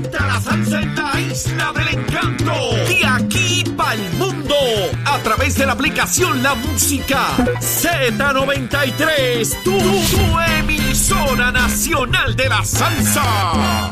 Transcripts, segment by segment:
la salsa en la isla del encanto. De aquí para el mundo. A través de la aplicación La Música Z93. Tu, tu emisora nacional de la salsa.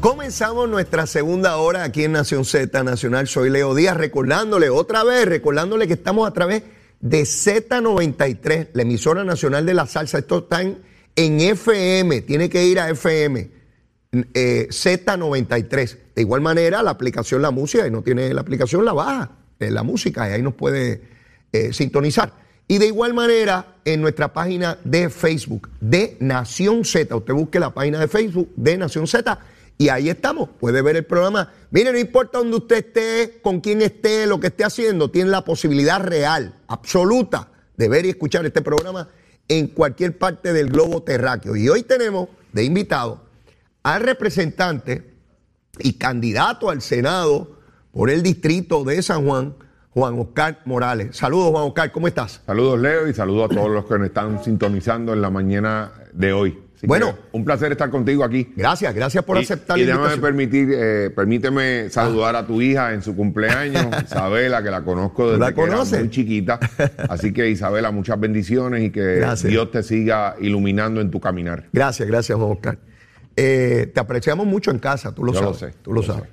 Comenzamos nuestra segunda hora aquí en Nación Z Nacional. Soy Leo Díaz, recordándole otra vez, recordándole que estamos a través de Z93, la emisora nacional de la salsa. Esto está en, FM, tiene que ir a FM, eh, Z93. De igual manera, la aplicación La Música, y no tiene la aplicación, la baja, eh, la música, y ahí nos puede eh, sintonizar. Y de igual manera, en nuestra página de Facebook de Nación Z, usted busque la página de Facebook de Nación Z y ahí estamos, puede ver el programa. Mire, no importa dónde usted esté, con quién esté, lo que esté haciendo, tiene la posibilidad real, absoluta, de ver y escuchar este programa en cualquier parte del globo terráqueo. Y hoy tenemos de invitado al representante y candidato al Senado por el distrito de San Juan, Juan Oscar Morales. Saludos, Juan Oscar, ¿cómo estás? Saludos, Leo, y saludos a todos los que nos están sintonizando en la mañana de hoy. Así Bueno. un placer estar contigo aquí. Gracias, gracias por Y- aceptar y, la invitación. permitir, eh, permíteme saludar a tu hija en su cumpleaños, Isabela, que la conozco desde la que era muy chiquita. Así que Isabela, muchas bendiciones y que Gracias. Dios te siga iluminando en tu caminar. Gracias, gracias, Juan Oscar. Eh, te apreciamos mucho en casa, tú lo Yo lo sabes. sé, tú lo sabes.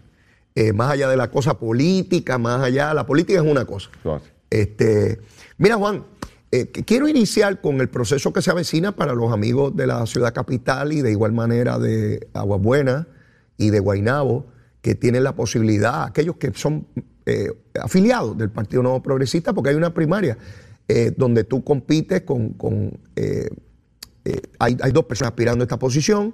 Eh, más allá de la cosa política, más allá, la política es una cosa. Este, mira, Juan, eh, quiero iniciar con el proceso que se avecina para los amigos de la ciudad capital y de igual manera de Aguas Buenas y de Guainabo, que tienen la posibilidad, aquellos que son eh, afiliados del Partido Nuevo Progresista, porque hay una primaria eh, donde tú compites con, hay, dos personas aspirando a esta posición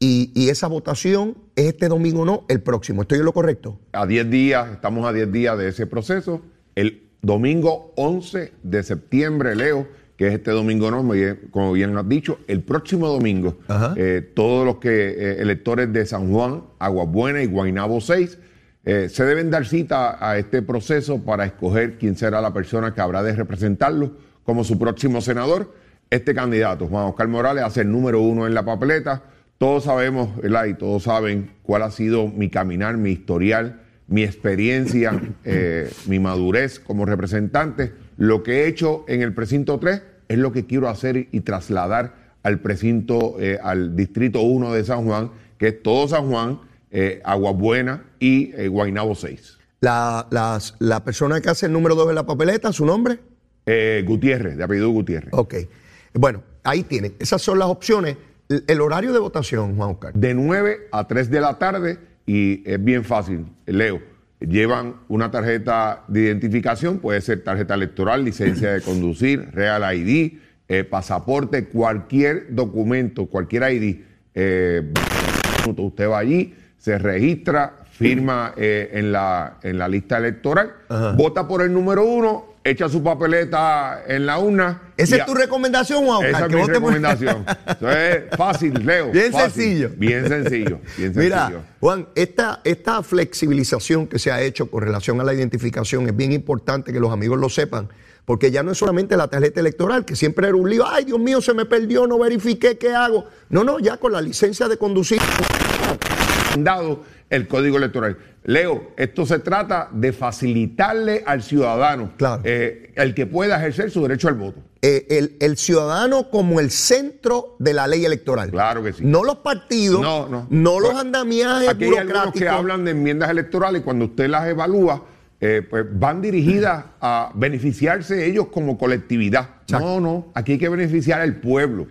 y, esa votación es este domingo no, el próximo. ¿Estoy en lo correcto? A 10 días, estamos a 10 días de ese proceso. El domingo 11 de septiembre, Leo, que es este domingo, no, como bien has dicho, el próximo domingo, eh, todos los que eh, electores de San Juan, Aguas Buenas y Guaynabo 6 eh, se deben dar cita a este proceso para escoger quién será la persona que habrá de representarlo como su próximo senador. Este candidato, Juan Oscar Morales, hace el número uno en la papeleta. Todos sabemos, ¿verdad? Y todos saben cuál ha sido mi caminar, mi historial, mi experiencia, eh, mi madurez como representante. Lo que he hecho en el precinto 3 es lo que quiero hacer y trasladar al precinto, eh, al distrito 1 de San Juan, que es todo San Juan, eh, Aguas Buenas y Guaynabo 6. La, las- la persona que hace el número dos en la papeleta, ¿su nombre? Eh, Gutiérrez, de apellido Gutiérrez. Ok. Bueno, ahí tienen. Esas son las opciones. El, el horario de votación, Juan Oscar. de 9 a 3 de la tarde y es bien fácil, Leo. Llevan una tarjeta de identificación, puede ser tarjeta electoral, licencia de conducir, Real ID, eh, pasaporte, cualquier documento, cualquier ID. eh, usted va allí, se registra, firma eh, en, la, en la lista electoral, vota por el número uno, echa su papeleta en la urna. Esa es tu recomendación, Juan esa es mi recomendación. Eso es fácil, Leo. Bien fácil. sencillo. Bien sencillo. Bien sencillo. Mira, Juan, esta, esta flexibilización que se ha hecho con relación a la identificación es bien importante que los amigos lo sepan, porque ya no es solamente la tarjeta electoral, que siempre era un lío, ay Dios mío, se me perdió, no verifiqué, ¿qué hago? No, no, ya con la licencia de conducir. Dado el código electoral. Leo, esto se trata de facilitarle al ciudadano Claro. eh, el que pueda ejercer su derecho al voto. eh, el, el ciudadano como el centro de la ley electoral. Claro que sí. No los partidos, No, no. los Pues, andamiajes Aquí hay burocráticos. que hablan de enmiendas electorales cuando usted las evalúa, eh, pues van dirigidas a beneficiarse ellos como colectividad. Exacto. No, no, aquí hay que beneficiar al pueblo.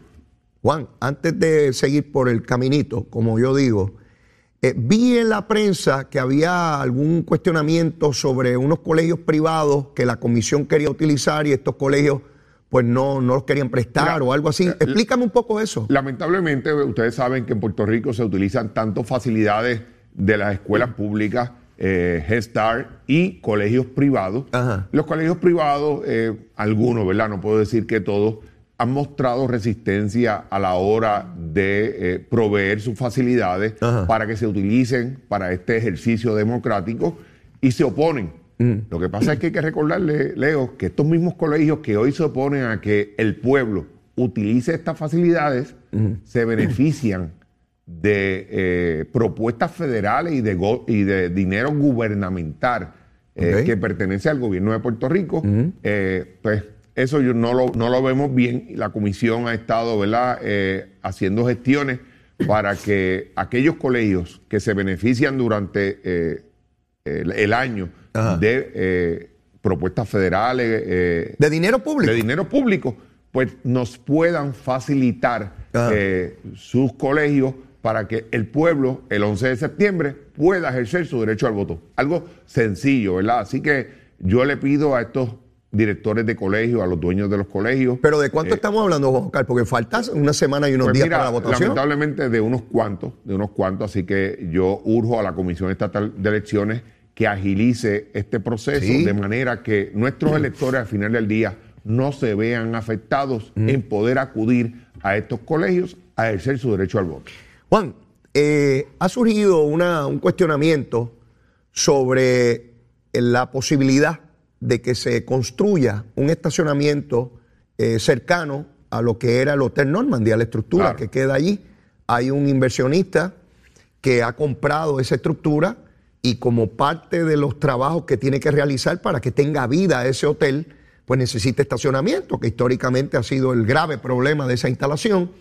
Juan, antes de seguir por el caminito, como yo digo, Eh, vi en la prensa que había algún cuestionamiento sobre unos colegios privados que la comisión quería utilizar y estos colegios pues no, no los querían prestar Mira, o algo así. eh, Explícame un poco eso. Lamentablemente, ustedes saben que en Puerto Rico se utilizan tanto facilidades de las escuelas públicas, eh, Head Start y colegios privados. Ajá. Los colegios privados, eh, algunos, ¿verdad? No puedo decir que todos, han mostrado resistencia a la hora de eh, proveer sus facilidades Ajá. para que se utilicen para este ejercicio democrático y se oponen. Lo que pasa es que hay que recordarle, Leo, que estos mismos colegios que hoy se oponen a que el pueblo utilice estas facilidades se benefician de eh, propuestas federales y de, go- y de dinero gubernamental eh, que pertenece al gobierno de Puerto Rico. Eh, pues eso yo no lo, no lo vemos bien. La comisión ha estado ¿verdad? Eh, haciendo gestiones para que aquellos colegios que se benefician durante eh, el, el año Ajá. de eh, propuestas federales, De dinero público. de dinero público, pues nos puedan facilitar sus colegios para que el pueblo el 11 de septiembre pueda ejercer su derecho al voto. Algo sencillo, ¿verdad? Así que yo le pido a estos directores de colegios, a los dueños de los colegios, Pero ¿de cuánto estamos hablando, Juan Oscar? Porque falta una semana y unos Eh, pues días mira, para la votación. Lamentablemente de unos cuantos, de unos cuantos, así que yo urjo a la Comisión Estatal de Elecciones que agilice este proceso Sí. de manera que nuestros electores al final del día no se vean afectados en poder acudir a estos colegios a ejercer su derecho al voto. Juan, eh, ha surgido una- un cuestionamiento sobre la posibilidad de que se construya un estacionamiento eh, cercano a lo que era el Hotel Normandy, a la estructura Claro. que queda allí. Hay un inversionista que ha comprado esa estructura y como parte de los trabajos que tiene que realizar para que tenga vida ese hotel, pues necesita estacionamiento, que históricamente ha sido el grave problema de esa instalación.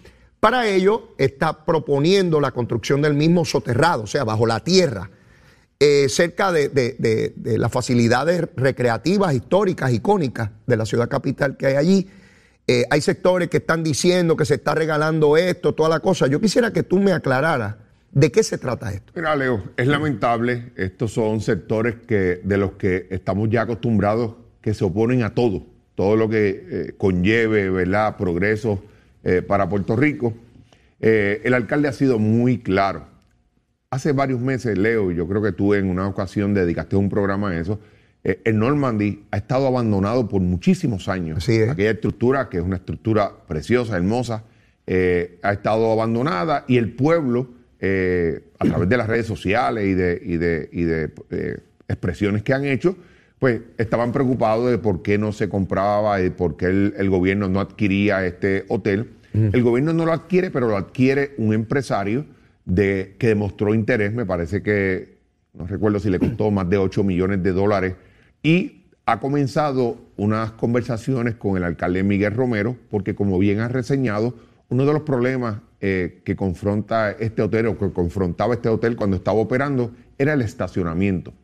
Para ello está proponiendo la construcción del mismo soterrado, o sea, bajo la tierra, eh, cerca de, las facilidades recreativas, históricas, icónicas de la ciudad capital que hay allí. Eh, hay sectores que están diciendo que se está regalando esto, toda la cosa. Yo quisiera que tú me aclararas de qué se trata esto. Mira, Leo, es lamentable. Estos son sectores que, de los que estamos ya acostumbrados que se oponen a todo, todo lo que eh, conlleve, ¿verdad?, progreso eh, para Puerto Rico. El alcalde ha sido muy claro. Hace varios meses, Leo, y yo creo que tú en una ocasión dedicaste un programa a eso, eh, el Normandy ha estado abandonado por muchísimos años. Así es. Aquella estructura, que es una estructura preciosa, hermosa, eh, ha estado abandonada y el pueblo, eh, a través de las redes sociales y de, y de- y de, expresiones que han hecho, pues estaban preocupados de por qué no se compraba y por qué el, el gobierno no adquiría este hotel. El gobierno no lo adquiere, pero lo adquiere un empresario de, que demostró interés, me parece que, no recuerdo si le costó más de 8 millones de dólares, y ha comenzado unas conversaciones con el alcalde Miguel Romero, porque como bien ha reseñado, uno de los problemas eh, que confronta este hotel o que confrontaba este hotel cuando estaba operando era el estacionamiento.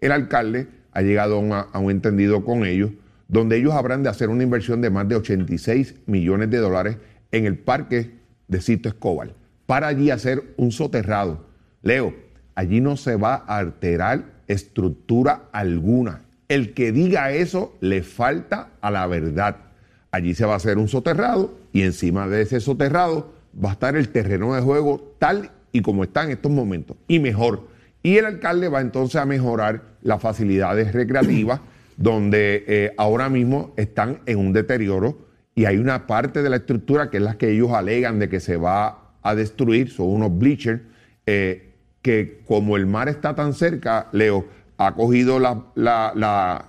El alcalde ha llegado a un, a un entendido con ellos, donde ellos habrán de hacer una inversión de más de 86 millones de dólares en el parque de Cito Escobar, para allí hacer un soterrado. Leo, allí no se va a alterar estructura alguna. El que diga eso le falta a la verdad. Allí se va a hacer un soterrado y encima de ese soterrado va a estar el terreno de juego tal y como está en estos momentos y mejor. Y el alcalde va entonces a mejorar las facilidades recreativas donde eh, ahora mismo están en un deterioro y hay una parte de la estructura que es la que ellos alegan de que se va a destruir, son unos bleachers, eh, que como el mar está tan cerca, Leo, ha cogido la, la- la-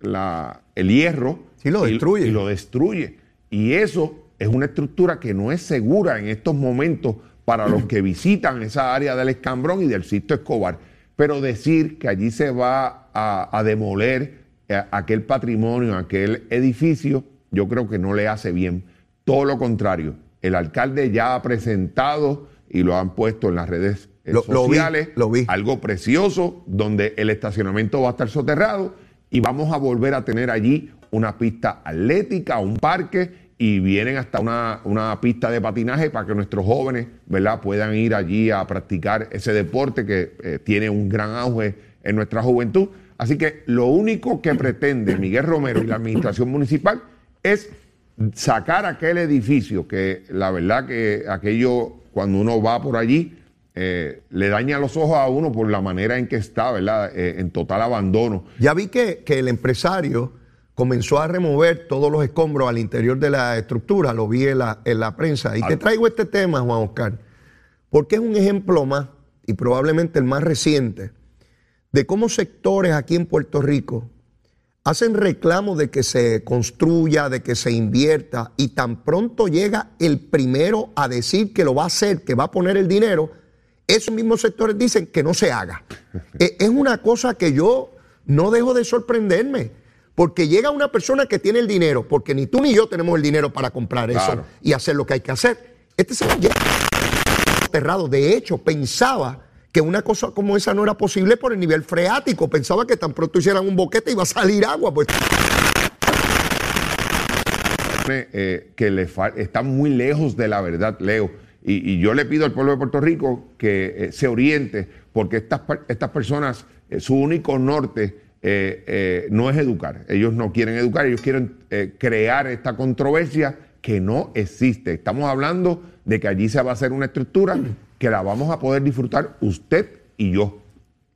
la- el hierro Sí, lo y- destruye. y lo destruye. Y eso es una estructura que no es segura en estos momentos para los que visitan esa área del Escambrón y del Sisto Escobar. Pero decir que allí se va a, a demoler eh, aquel patrimonio, aquel edificio, yo creo que no le hace bien. Todo lo contrario, el alcalde ya ha presentado y lo han puesto en las redes eh, Lo- lo vi, sociales, lo vi. algo precioso, donde el estacionamiento va a estar soterrado y vamos a volver a tener allí una pista atlética, un parque y vienen hasta una, una, pista de patinaje para que nuestros jóvenes ¿verdad? puedan ir allí a practicar ese deporte que eh, tiene un gran auge en nuestra juventud. Así que lo único que pretende Miguel Romero y la administración municipal es sacar aquel edificio que la verdad que aquello cuando uno va por allí eh, le daña los ojos a uno por la manera en que está, ¿verdad? Eh, en total abandono. Ya vi que, que el empresario comenzó a remover todos los escombros al interior de la estructura, lo vi en la, en la prensa. Y te traigo este tema, Juan Oscar, porque es un ejemplo más, y probablemente el más reciente, de cómo sectores aquí en Puerto Rico hacen reclamos de que se construya, de que se invierta, y tan pronto llega el primero a decir que lo va a hacer, que va a poner el dinero, esos mismos sectores dicen que no se haga. E, es una cosa que yo no dejo de sorprenderme. Porque llega una persona que tiene el dinero, porque ni tú ni yo tenemos el dinero para comprar eso y hacer lo que hay que hacer. Este señor llega aterrado. De hecho, pensaba que una cosa como esa no era posible por el nivel freático. Pensaba que tan pronto hicieran un boquete iba a salir agua. Pues. Eh, que le está muy lejos de la verdad, Leo. Y, yo le pido al pueblo de Puerto Rico que eh, se oriente, porque estas, estas personas, eh, su único norte no es educar. Ellos no quieren educar, ellos quieren crear esta controversia que no existe. Estamos hablando de que allí se va a hacer una estructura que la vamos a poder disfrutar usted y yo.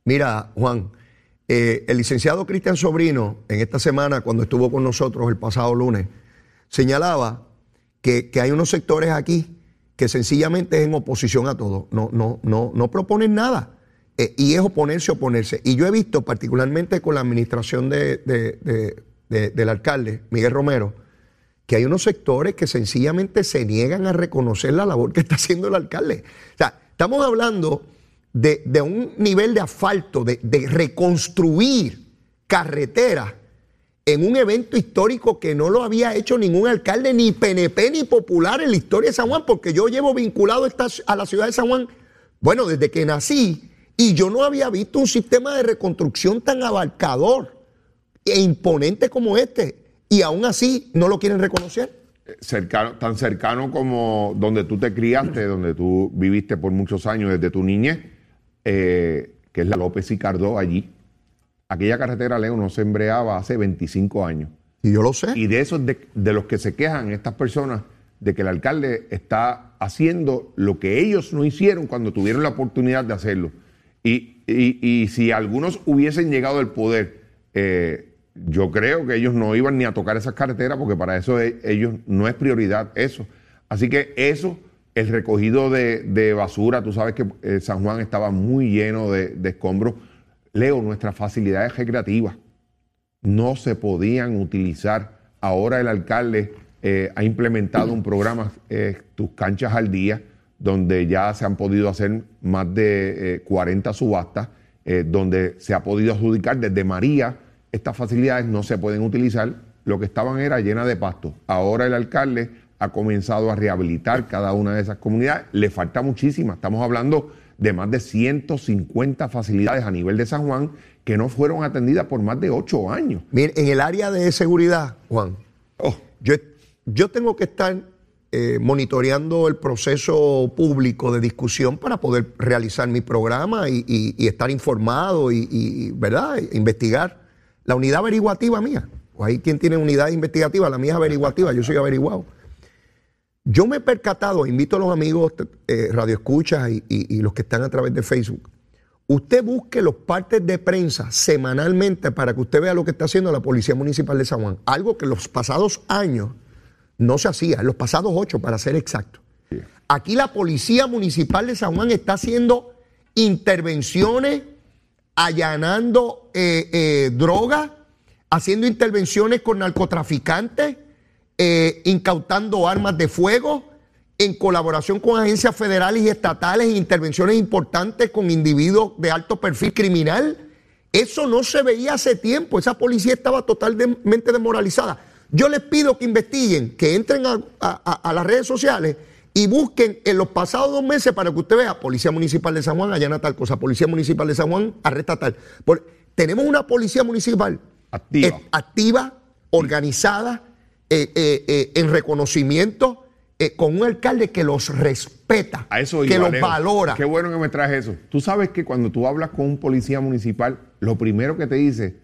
Mira, Juan, el licenciado Cristian Sobrino, en esta semana, cuando estuvo con nosotros el pasado lunes, señalaba que, que hay unos sectores aquí que sencillamente es en oposición a todo. No, no, no, no proponen nada. Eh, y es oponerse, oponerse. Y yo he visto, particularmente con la administración de, del alcalde, Miguel Romero, que hay unos sectores que sencillamente se niegan a reconocer la labor que está haciendo el alcalde. O sea, estamos hablando de, un nivel de asfalto, de, reconstruir carreteras en un evento histórico que no lo había hecho ningún alcalde, ni PNP ni popular en la historia de San Juan, porque yo llevo vinculado a la ciudad de San Juan, bueno, desde que nací y yo no había visto un sistema de reconstrucción tan abarcador e imponente como este. Y aún así no lo quieren reconocer. Cercano, tan cercano como donde tú te criaste, donde tú viviste por muchos años desde tu niñez, eh, que es la López y Cardó allí. Aquella carretera, Leo, no se embreaba hace 25 años. Y yo lo sé. Y de esos de, de los que se quejan estas personas, de que el alcalde está haciendo lo que ellos no hicieron cuando tuvieron la oportunidad de hacerlo. Y, si algunos hubiesen llegado al poder, eh, yo creo que ellos no iban ni a tocar esas carreteras porque para eso e, ellos no es prioridad eso. Así que eso, el recogido de, basura, tú sabes que eh, San Juan estaba muy lleno de, escombros. Leo, nuestras facilidades recreativas no se podían utilizar. Ahora el alcalde eh, ha implementado un programa, Tus canchas al día, donde ya se han podido hacer más de 40 eh, subastas, eh, donde se ha podido adjudicar desde María. Estas facilidades no se pueden utilizar, lo que estaban era llena de pasto. Ahora el alcalde ha comenzado a rehabilitar cada una de esas comunidades. Le falta muchísimas. Estamos hablando de más de 150 facilidades a nivel de San Juan que no fueron atendidas por más de ocho años. Mire, en el área de seguridad, Juan, oh. yo, yo tengo que estar eh, monitoreando el proceso público de discusión para poder realizar mi programa y, estar informado y, ¿verdad? investigar. La unidad averiguativa mía, o ahí quien tiene unidad investigativa, la mía es averiguativa, yo soy averiguado. Yo me he percatado, invito a los amigos eh, radioescuchas y, y los que están a través de Facebook, usted busque los partes de prensa semanalmente para que usted vea lo que está haciendo la Policía Municipal de San Juan. Algo que los pasados años no se hacía, en los pasados ocho para ser exacto. Aquí la Policía Municipal de San Juan está haciendo intervenciones, allanando eh, eh, drogas, haciendo intervenciones con narcotraficantes, eh, incautando armas de fuego, en colaboración con agencias federales y estatales, intervenciones importantes con individuos de alto perfil criminal. Eso no se veía hace tiempo, esa policía estaba totalmente desmoralizada. Yo les pido que investiguen, que entren a, las redes sociales y busquen en los pasados dos meses para que usted vea, Policía Municipal de San Juan allana tal cosa, Policía Municipal de San Juan arresta tal. tenemos una policía municipal activa, activa organizada, eh, eh, eh, en reconocimiento eh, con un alcalde que los respeta, A eso que iba, los Leo. valora. Qué bueno que me traes eso. Tú sabes que cuando tú hablas con un policía municipal, lo primero que te dice,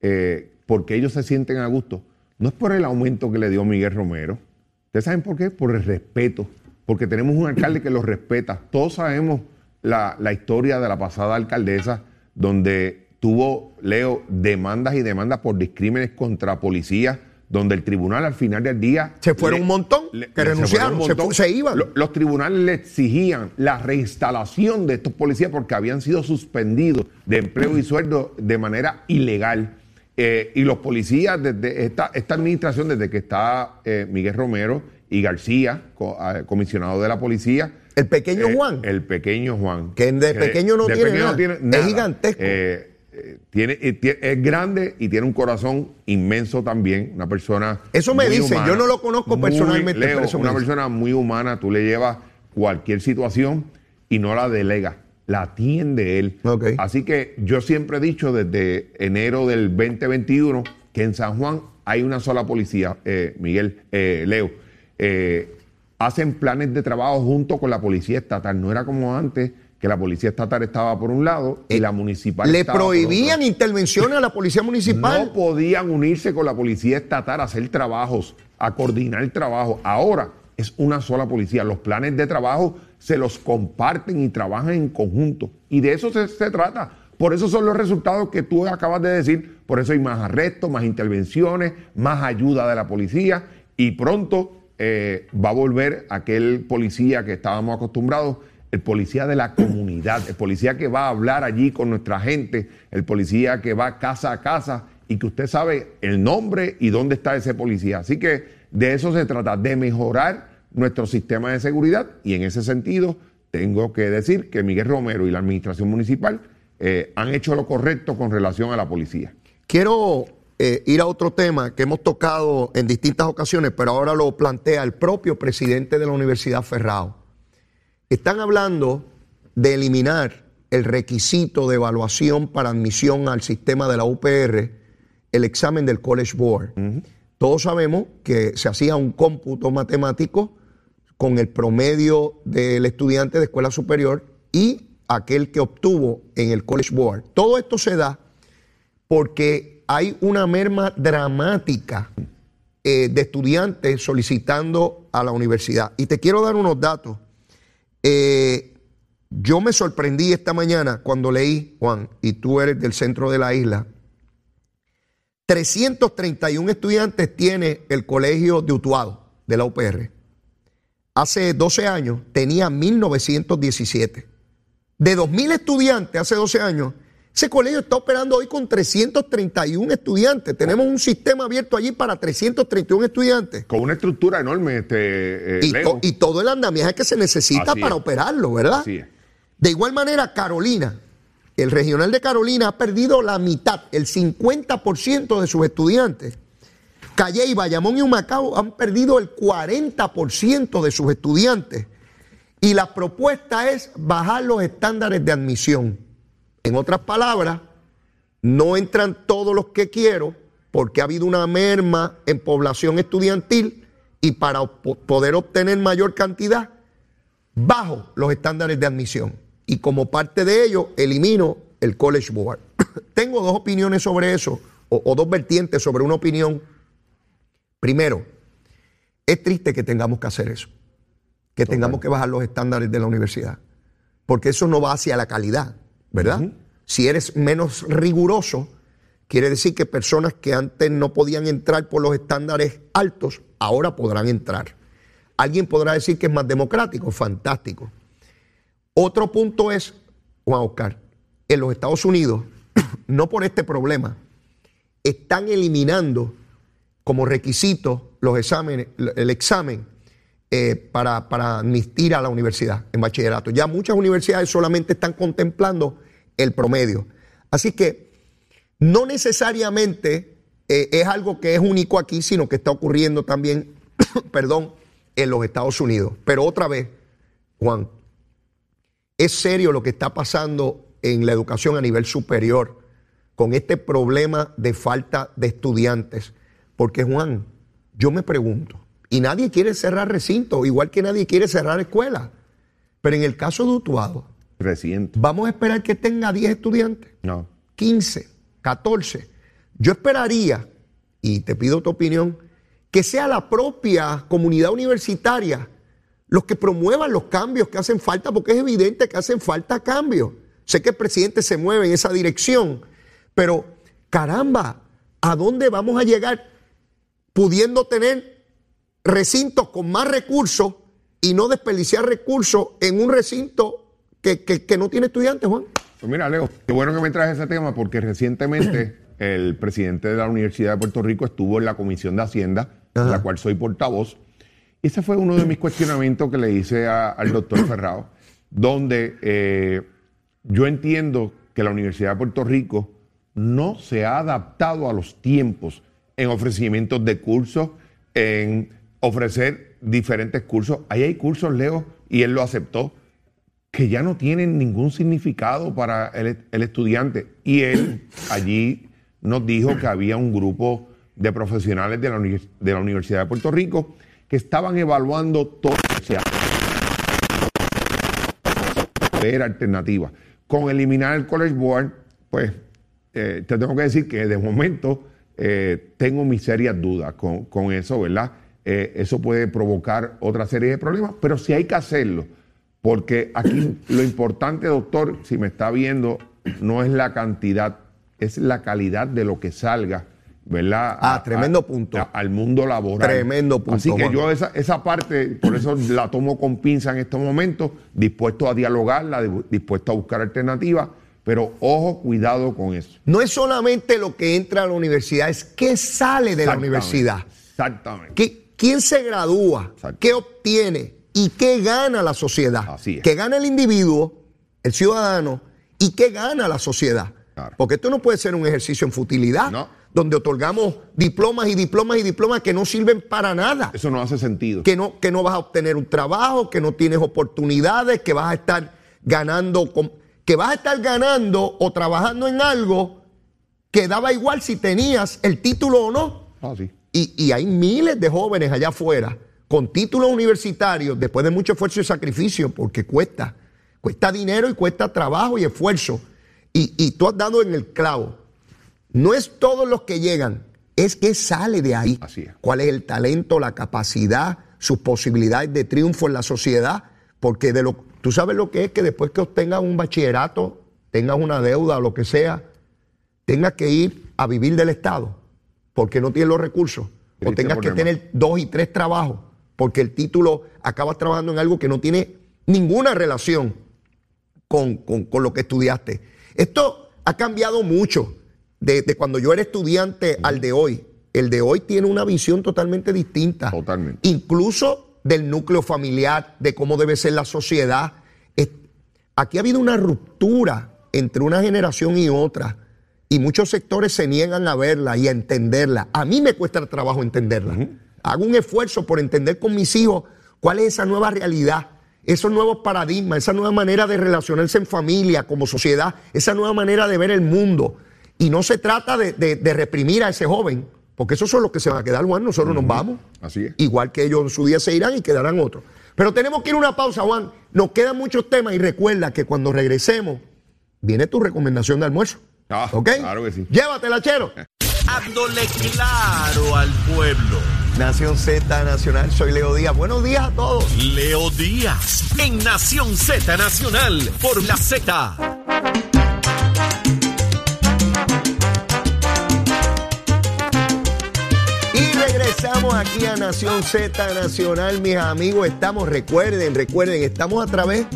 eh, porque ellos se sienten a gusto, no es por el aumento que le dio Miguel Romero. ¿Ustedes saben por qué? Por el respeto. Porque tenemos un alcalde que los respeta. Todos sabemos la, la historia de la pasada alcaldesa, donde tuvo, Leo, demandas y demandas por discrímenes contra policías, donde el tribunal al final del día... Se fueron un montón, que renunciaron, un se montón. fu- se iban. Lo- los tribunales le exigían la reinstalación de estos policías porque habían sido suspendidos de empleo y sueldo de manera ilegal. Eh, y los policías, desde esta, esta administración, desde que está eh, Miguel Romero y García, ah, comisionado de la policía. El pequeño eh, Juan. El pequeño Juan. Que de pequeño no tiene nada. Es gigantesco. Eh, eh, tiene, tie- es grande y tiene un corazón inmenso también. Una persona. Eso me humana, yo no lo conozco muy- personalmente, Leo, pero eso una persona muy humana, tú le llevas cualquier situación y no la delega, la atiende él. Así que yo siempre he dicho desde enero del 2021 que en San Juan hay una sola policía, eh, Miguel, eh, Leo. Eh, hacen planes de trabajo junto con la policía estatal. No era como antes, que la policía estatal estaba por un lado y la municipal Eh, Le estaba por otro. prohibían intervenciones a la policía municipal. No podían unirse con la policía estatal a hacer trabajos, a coordinar trabajo. Ahora es una sola policía. Los planes de trabajo se los comparten y trabajan en conjunto. Y de eso se, se trata. Por eso son los resultados que tú acabas de decir. Por eso hay más arrestos, más intervenciones, más ayuda de la policía. Y pronto eh, va a volver aquel policía que estábamos acostumbrados, el policía de la comunidad, el policía que va a hablar allí con nuestra gente, el policía que va casa a casa y que usted sabe el nombre y dónde está ese policía. Así que de eso se trata, de mejorar nuestro sistema de seguridad y en ese sentido tengo que decir que Miguel Romero y la administración municipal eh, han hecho lo correcto con relación a la policía. Quiero eh, ir a otro tema que hemos tocado en distintas ocasiones, pero ahora lo plantea el propio presidente de la Universidad Ferrao. Están hablando de eliminar el requisito de evaluación para admisión al sistema de la UPR, el examen del College Board. Todos sabemos que se hacía un cómputo matemático con el promedio del estudiante de escuela superior y aquel que obtuvo en el College Board. Todo esto se da porque hay una merma dramática eh, de estudiantes solicitando a la universidad. Y te quiero dar unos datos. Eh, yo me sorprendí esta mañana cuando leí, Juan, y tú eres del centro de la isla, 331 estudiantes tiene el colegio de Utuado, de la UPR. Hace 12 años tenía 1917. De 2.000 estudiantes hace 12 años, ese colegio está operando hoy con 331 estudiantes. Tenemos un sistema abierto allí para 331 estudiantes. Con una estructura enorme, este, eh, Y, Leo. to- y todo el andamiaje que se necesita Así para es. operarlo, ¿verdad? Así es. De igual manera, Carolina, el regional de Carolina ha perdido la mitad, el 50% de sus estudiantes. Calle y Bayamón y Humacao han perdido el 40% de sus estudiantes. Y la propuesta es bajar los estándares de admisión. En otras palabras, no entran todos los que quiero porque ha habido una merma en población estudiantil y para poder obtener mayor cantidad, bajo los estándares de admisión. Y como parte de ello, elimino el College Board. Tengo dos opiniones sobre eso, o, o dos vertientes sobre una opinión. Primero, es triste que tengamos que hacer eso, que tengamos que bajar los estándares de la universidad, porque eso no va hacia la calidad, ¿verdad? Si eres menos riguroso, quiere decir que personas que antes no podían entrar por los estándares altos, ahora podrán entrar. Alguien podrá decir que es más democrático, fantástico. Otro punto es, Juan Oscar, en los Estados Unidos, no por este problema, están eliminando como requisito los exámenes, el examen eh, para, para admitir a la universidad en bachillerato. Ya muchas universidades solamente están contemplando el promedio. Así que no necesariamente eh, es algo que es único aquí, sino que está ocurriendo también, perdón, en los Estados Unidos. Pero otra vez, Juan, es serio lo que está pasando en la educación a nivel superior con este problema de falta de estudiantes. Porque Juan, yo me pregunto, y nadie quiere cerrar recinto, igual que nadie quiere cerrar escuelas. Pero en el caso de Utuado, Reciente. vamos a esperar que tenga 10 estudiantes, No. 15, 14. Yo esperaría, y te pido tu opinión, que sea la propia comunidad universitaria los que promuevan los cambios que hacen falta, porque es evidente que hacen falta cambios. Sé que el presidente se mueve en esa dirección, pero caramba, ¿a dónde vamos a llegar pudiendo tener recintos con más recursos y no desperdiciar recursos en un recinto que, que- que no tiene estudiantes, Juan? Pues mira, Leo, qué bueno que me traes ese tema porque recientemente el presidente de la Universidad de Puerto Rico estuvo en la Comisión de Hacienda, de la cual soy portavoz. Y ese fue uno de mis cuestionamientos que le hice a- al doctor Ferrao, donde eh, yo entiendo que la Universidad de Puerto Rico no se ha adaptado a los tiempos en ofrecimientos de cursos, en ofrecer diferentes cursos. Ahí hay cursos, Leo, y él lo aceptó, que ya no tienen ningún significado para el, el estudiante. Y él allí nos dijo que había un grupo de profesionales de la, de la Universidad de Puerto Rico que estaban evaluando todo ver alternativas. Con eliminar el College Board, pues eh, te tengo que decir que de momento eh, tengo mis serias dudas con, con eso, ¿verdad? Eh, eso puede provocar otra serie de problemas, pero sí hay que hacerlo, porque aquí lo importante, doctor, si me está viendo, no es la cantidad, es la calidad de lo que salga, ¿verdad? Ah, tremendo punto. a- al mundo laboral. Tremendo punto, Así que Juan. yo esa, esa parte, por eso la tomo con pinza en estos momentos, dispuesto a dialogarla, di- dispuesto a buscar alternativas, pero ojo, cuidado con eso. No es solamente lo que entra a la universidad, es qué sale de la universidad. Exactamente. ¿Qué- ¿Quién se gradúa? Exacto. ¿Qué obtiene? ¿Y qué gana la sociedad? Así es. ¿Qué gana el individuo, el ciudadano? ¿Y qué gana la sociedad? Claro. Porque esto no puede ser un ejercicio en futilidad, No. donde otorgamos diplomas y diplomas y diplomas que no sirven para nada. Eso no hace sentido. que no, que no vas a obtener un trabajo, que no tienes oportunidades, que vas a estar ganando, con- que vas a estar ganando o trabajando en algo que daba igual si tenías el título o no. Ah, sí. Y, y hay miles de jóvenes allá afuera con títulos universitarios después de mucho esfuerzo y sacrificio, porque cuesta, cuesta dinero y cuesta trabajo y esfuerzo. Y, y tú has dado en el clavo. No es todos los que llegan, es que sale de ahí. Así es. ¿Cuál es el talento, la capacidad, sus posibilidades de triunfo en la sociedad? Porque de lo, tú sabes lo que es que después que obtengas un bachillerato, tengas una deuda o lo que sea, tengas que ir a vivir del Estado porque no tienes los recursos. O tengas que tener dos y tres trabajos porque el título acabas trabajando en algo que no tiene ninguna relación con, con- con lo que estudiaste. Esto ha cambiado mucho de, de cuando yo era estudiante al de hoy. El de hoy tiene una visión totalmente distinta. Totalmente. Incluso del núcleo familiar, de cómo debe ser la sociedad. Aquí ha habido una ruptura entre una generación y otra. Y muchos sectores se niegan a verla y a entenderla. A mí me cuesta trabajo entenderla. Hago un esfuerzo por entender con mis hijos cuál es esa nueva realidad, esos nuevos paradigmas, esa nueva manera de relacionarse en familia, como sociedad, esa nueva manera de ver el mundo. Y no se trata de, de- de reprimir a ese joven, porque esos son los que se van a quedar, Juan, nosotros nos vamos. Así es. Igual que ellos en su día se irán y quedarán otros. Pero tenemos que ir a una pausa, Juan. Nos quedan muchos temas y recuerda que cuando regresemos, viene tu recomendación de almuerzo. Ah, ¿Ok? claro que sí. Llévatela, chero. Dándole claro al pueblo. Nación Z Nacional, soy Leo Díaz. Buenos días a todos. Leo Díaz en Nación Z Nacional por la Z. Y regresamos aquí a Nación Z Nacional, mis amigos. Estamos, recuerden, recuerden, estamos a través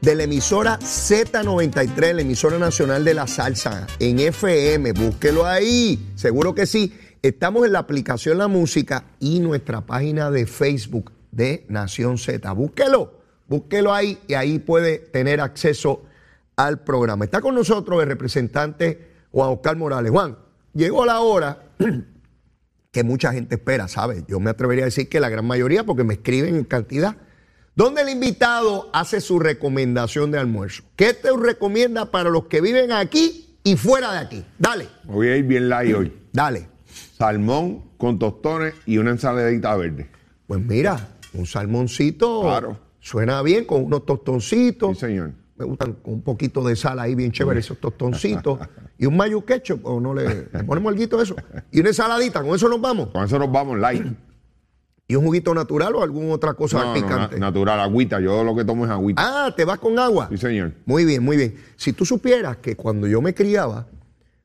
de la emisora Z93, la emisora nacional de la salsa, en FM. Búsquelo ahí, seguro que sí. Estamos en la aplicación La Música y nuestra página de Facebook de Nación Z. Búsquelo, búsquelo ahí y ahí puede tener acceso al programa. Está con nosotros el representante Juan Oscar Morales. Juan, llegó la hora que mucha gente espera, ¿sabes? Yo me atrevería a decir que la gran mayoría, porque me escriben en cantidad, donde el invitado hace su recomendación de almuerzo. ¿Qué te recomienda para los que viven aquí y fuera de aquí? Dale, voy a ir bien light hoy. dale. salmón con tostones y una ensaladita verde. Pues mira, un salmoncito Claro. suena bien con unos tostoncitos. Sí, señor. Me gustan con un poquito de sal ahí, bien chévere, esos tostoncitos. y un mayo ketchup, o no le, le ponemos algo de eso. Y una ensaladita, con eso nos vamos. Con eso nos vamos light. Y un juguito natural o alguna otra cosa No, no, picante. na- natural, agüita. Yo lo que tomo es agüita. Ah, te vas con agua. Sí, señor. Muy bien, muy bien. Si tú supieras que cuando yo me criaba,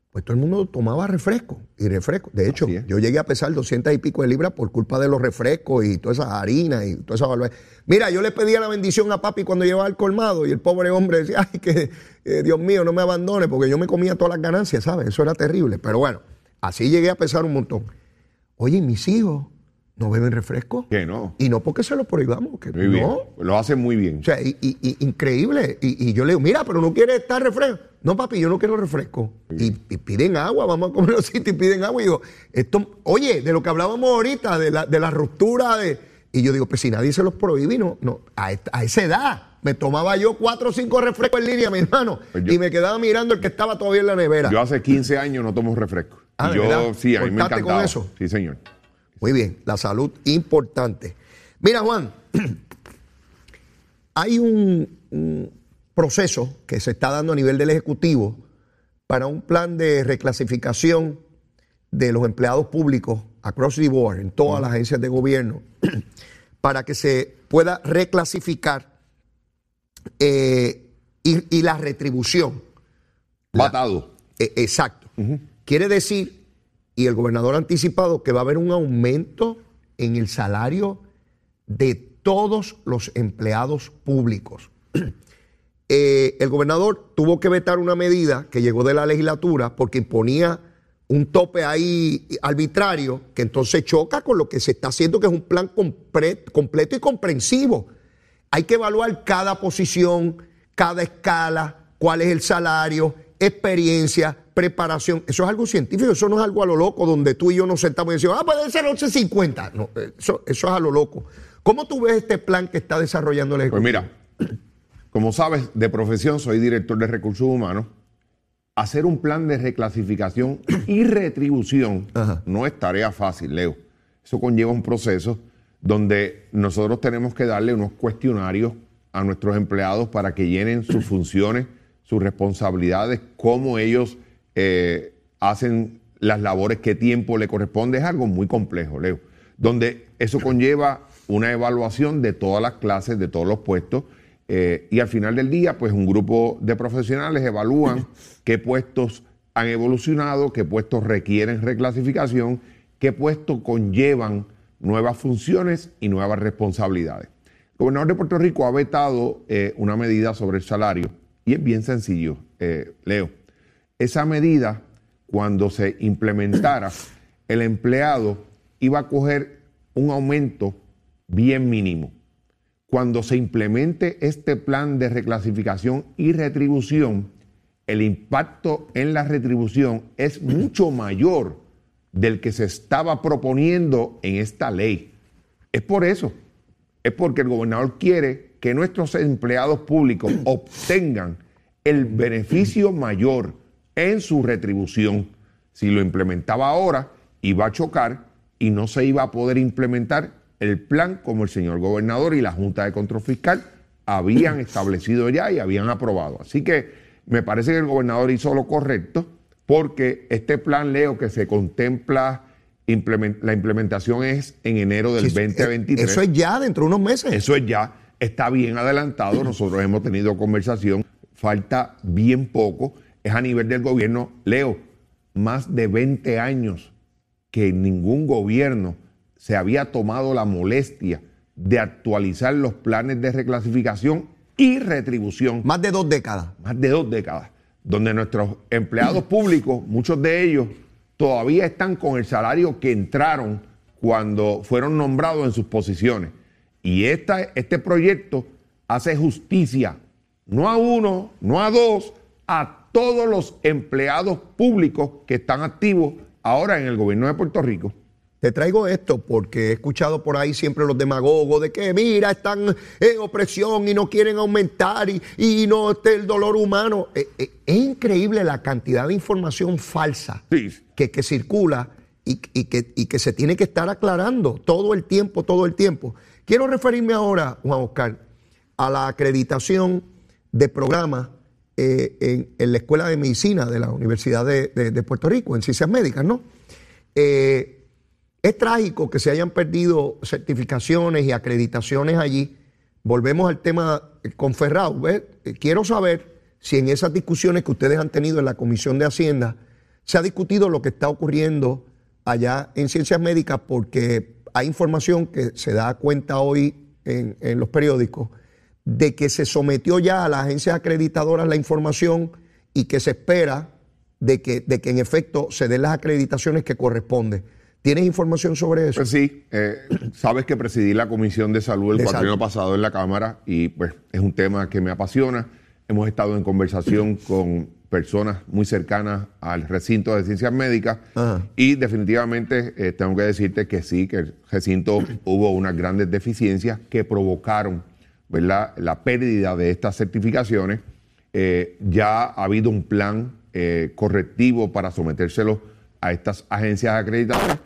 pues todo el mundo tomaba refresco y refresco. De hecho, yo llegué a pesar 200 y pico de libras por culpa de los refrescos y todas esas harinas y toda esa barbaridad. Mira, yo le pedía la bendición a papi cuando llevaba al colmado y el pobre hombre decía, ay, que eh, Dios mío, no me abandone porque yo me comía todas las ganancias, ¿sabes? Eso era terrible. Pero bueno, así llegué a pesar un montón. Oye, ¿y mis hijos no beben refresco. Que no. Y no porque se lo prohibamos, que Muy bien. no. Lo hacen muy bien. O sea, y, y- y increíble. Y, y yo le digo, mira, pero no quiere estar refresco. No, papi, yo no quiero refresco. Y, y piden agua, vamos a comer los sitios y piden agua. Y digo, esto, oye, de lo que hablábamos ahorita, de la, de la ruptura de. Y yo digo, pues si nadie se los prohíbe, no, no, a, esta- a esa edad. Me tomaba yo cuatro o cinco refrescos en línea, mi hermano. Pues yo- y me quedaba mirando el que estaba todavía en la nevera. Yo hace 15 años no tomo refresco. Ah, Y ¿de yo, verdad? sí, a mí me ¿Cortaste con encantaba. eso? Sí, señor. Muy bien, la salud importante. Mira, Juan, hay un, un proceso que se está dando a nivel del Ejecutivo para un plan de reclasificación de los empleados públicos across the board, en todas las agencias de gobierno, para que se pueda reclasificar eh, y, y la retribución. La- Batado. eh, exacto. Quiere decir, y el gobernador ha anticipado, que va a haber un aumento en el salario de todos los empleados públicos. Eh, el gobernador tuvo que vetar una medida que llegó de la legislatura porque imponía un tope ahí arbitrario que entonces choca con lo que se está haciendo, que es un plan completo y comprensivo. Hay que evaluar cada posición, cada escala, cuál es el salario, experiencia, preparación. Eso es algo científico, eso no es algo a lo loco donde tú y yo nos sentamos y decimos, ah, puede ser 11.50. No, eso, eso es a lo loco. ¿Cómo tú ves este plan que está desarrollando el Pues Ejecutivo? mira, como sabes, de profesión soy director de recursos humanos. Hacer un plan de reclasificación y retribución Ajá. no es tarea fácil, Leo. Eso conlleva un proceso donde nosotros tenemos que darle unos cuestionarios a nuestros empleados para que llenen sus funciones, sus responsabilidades, cómo ellos eh, hacen las labores, qué tiempo le corresponde. Es algo muy complejo, Leo, donde eso conlleva una evaluación de todas las clases, de todos los puestos, eh, y al final del día, pues un grupo de profesionales evalúan qué puestos han evolucionado, qué puestos requieren reclasificación, qué puestos conllevan nuevas funciones y nuevas responsabilidades. El gobernador de Puerto Rico ha vetado eh, una medida sobre el salario y es bien sencillo, Leo. Esa medida, cuando se implementara, el empleado iba a coger un aumento bien mínimo. Cuando se implemente este plan de reclasificación y retribución, el impacto en la retribución es mucho mayor del que se estaba proponiendo en esta ley. Es por eso, es porque el gobernador quiere que nuestros empleados públicos obtengan el beneficio mayor en su retribución. Si lo implementaba ahora, iba a chocar y no se iba a poder implementar el plan como el señor gobernador y la Junta de Control Fiscal habían establecido ya y habían aprobado. Así que me parece que el gobernador hizo lo correcto porque este plan, Leo, que se contempla, implement- la implementación es en enero del Sí, eh, 2023. Eso es ya dentro de unos meses. Eso es ya, está bien adelantado, nosotros hemos tenido conversación, falta bien poco, es a nivel del gobierno. Leo, más de 20 años que ningún gobierno se había tomado la molestia de actualizar los planes de reclasificación y retribución Más de dos décadas. más de dos décadas, donde nuestros empleados públicos, muchos de ellos, todavía están con el salario que entraron cuando fueron nombrados en sus posiciones. Y esta, este proyecto hace justicia, no a uno, no a dos, a todos los empleados públicos que están activos ahora en el gobierno de Puerto Rico. Te traigo esto porque he escuchado por ahí siempre los demagogos de que, mira, están en opresión y no quieren aumentar y, y no esté el dolor humano. Eh, eh, es increíble la cantidad de información falsa Sí. que, que circula y, que, y que se tiene que estar aclarando todo el tiempo, todo el tiempo. Quiero referirme ahora, Juan Oscar, a la acreditación de programas eh, en, la Escuela de Medicina de la Universidad de, Puerto Rico, en Ciencias Médicas, ¿no? Eh, es trágico que se hayan perdido certificaciones y acreditaciones allí. Volvemos al tema con Ferrao. Quiero saber si en esas discusiones que ustedes han tenido en la Comisión de Hacienda se ha discutido lo que está ocurriendo allá en Ciencias Médicas, porque hay información que se da cuenta hoy en los periódicos de que se sometió ya a las agencias acreditadoras la información y que se espera de que, de que en efecto se den las acreditaciones que corresponden. ¿Tienes información sobre eso? Pues sí, eh, sabes que presidí la Comisión de Salud el año pasado en la Cámara y pues es un tema que me apasiona. Hemos estado en conversación con personas muy cercanas al recinto de ciencias médicas y definitivamente eh, tengo que decirte que sí, que el recinto hubo unas grandes deficiencias que provocaron la pérdida de estas certificaciones. Eh, ya ha habido un plan eh, correctivo para sometérselo a estas agencias acreditadoras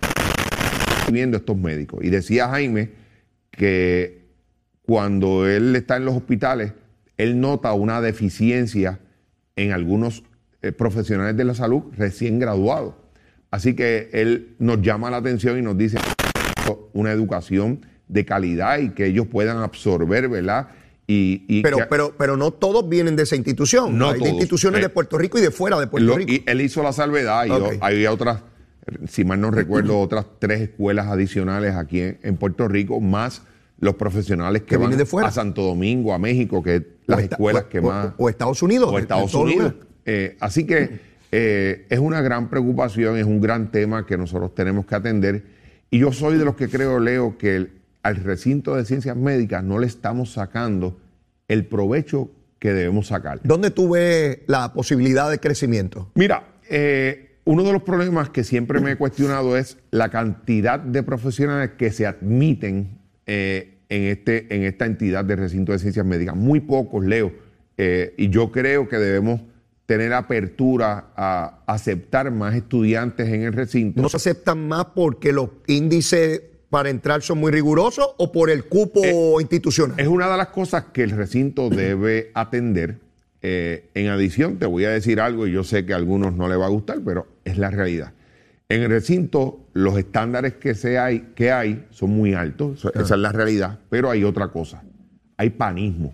viendo estos médicos. Y decía Jaime que cuando él está en los hospitales, él nota una deficiencia en algunos eh, profesionales de la salud recién graduados. Así que él nos llama la atención y nos dice una educación de calidad y que ellos puedan absorber, ¿verdad? Y, pero, pero, pero no todos vienen de esa institución. No Hay de instituciones de eh, Puerto Rico y de fuera de Puerto Rico. Y él hizo la salvedad y había otras, si mal no recuerdo, otras tres escuelas adicionales aquí en, Puerto Rico, más los profesionales que, van de fuera? a Santo Domingo, a México, que es las escuelas que más... O Estados Unidos. O Estados Unidos. Eh, así que eh, es una gran preocupación, es un gran tema que nosotros tenemos que atender. Y yo soy de los que creo, Leo, que el, al recinto de ciencias médicas no le estamos sacando el provecho que debemos sacar. ¿Dónde tú ves la posibilidad de crecimiento? Mira, eh, uno de los problemas que siempre me he cuestionado es la cantidad de profesionales que se admiten eh, en, este, en esta entidad de recinto de ciencias médicas. Muy pocos, Leo. Eh, y yo creo que debemos tener apertura a aceptar más estudiantes en el recinto. ¿No se aceptan más porque los índices para entrar son muy rigurosos o por el cupo eh, institucional? Es una de las cosas que el recinto debe atender. Eh, en adición, te voy a decir algo y yo sé que a algunos no les va a gustar, pero es la realidad. En el recinto, los estándares que, se hay, que hay son muy altos, esa es la realidad, pero hay otra cosa, hay panismo.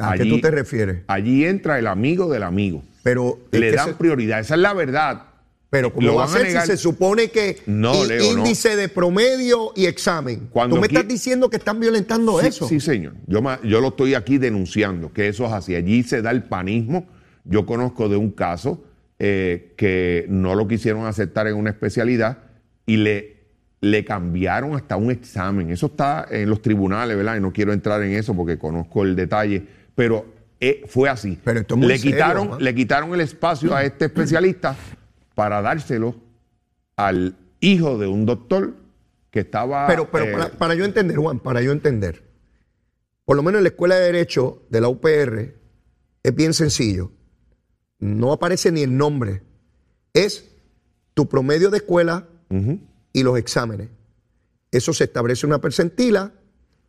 ¿A qué tú te refieres? Allí entra el amigo del amigo. Pero le dan prioridad, esa es la verdad. Pero ¿cómo va a ser si se supone que índice de promedio y examen? Cuando Tú me estás diciendo que están violentando eso. Sí, señor. Yo, yo lo estoy aquí denunciando, que eso es así. Allí se da el panismo. Yo conozco de un caso eh, que no lo quisieron aceptar en una especialidad y le, le cambiaron hasta un examen. Eso está en los tribunales, ¿verdad? Y no quiero entrar en eso porque conozco el detalle, pero eh, fue así. Pero le, quitaron, le quitaron el espacio a este especialista para dárselo al hijo de un doctor que estaba... Pero, pero eh, para, yo entender, Juan, para yo entender, por lo menos en la Escuela de Derecho de la UPR es bien sencillo. No aparece ni el nombre. Es tu promedio de escuela y los exámenes. Eso se establece una percentila,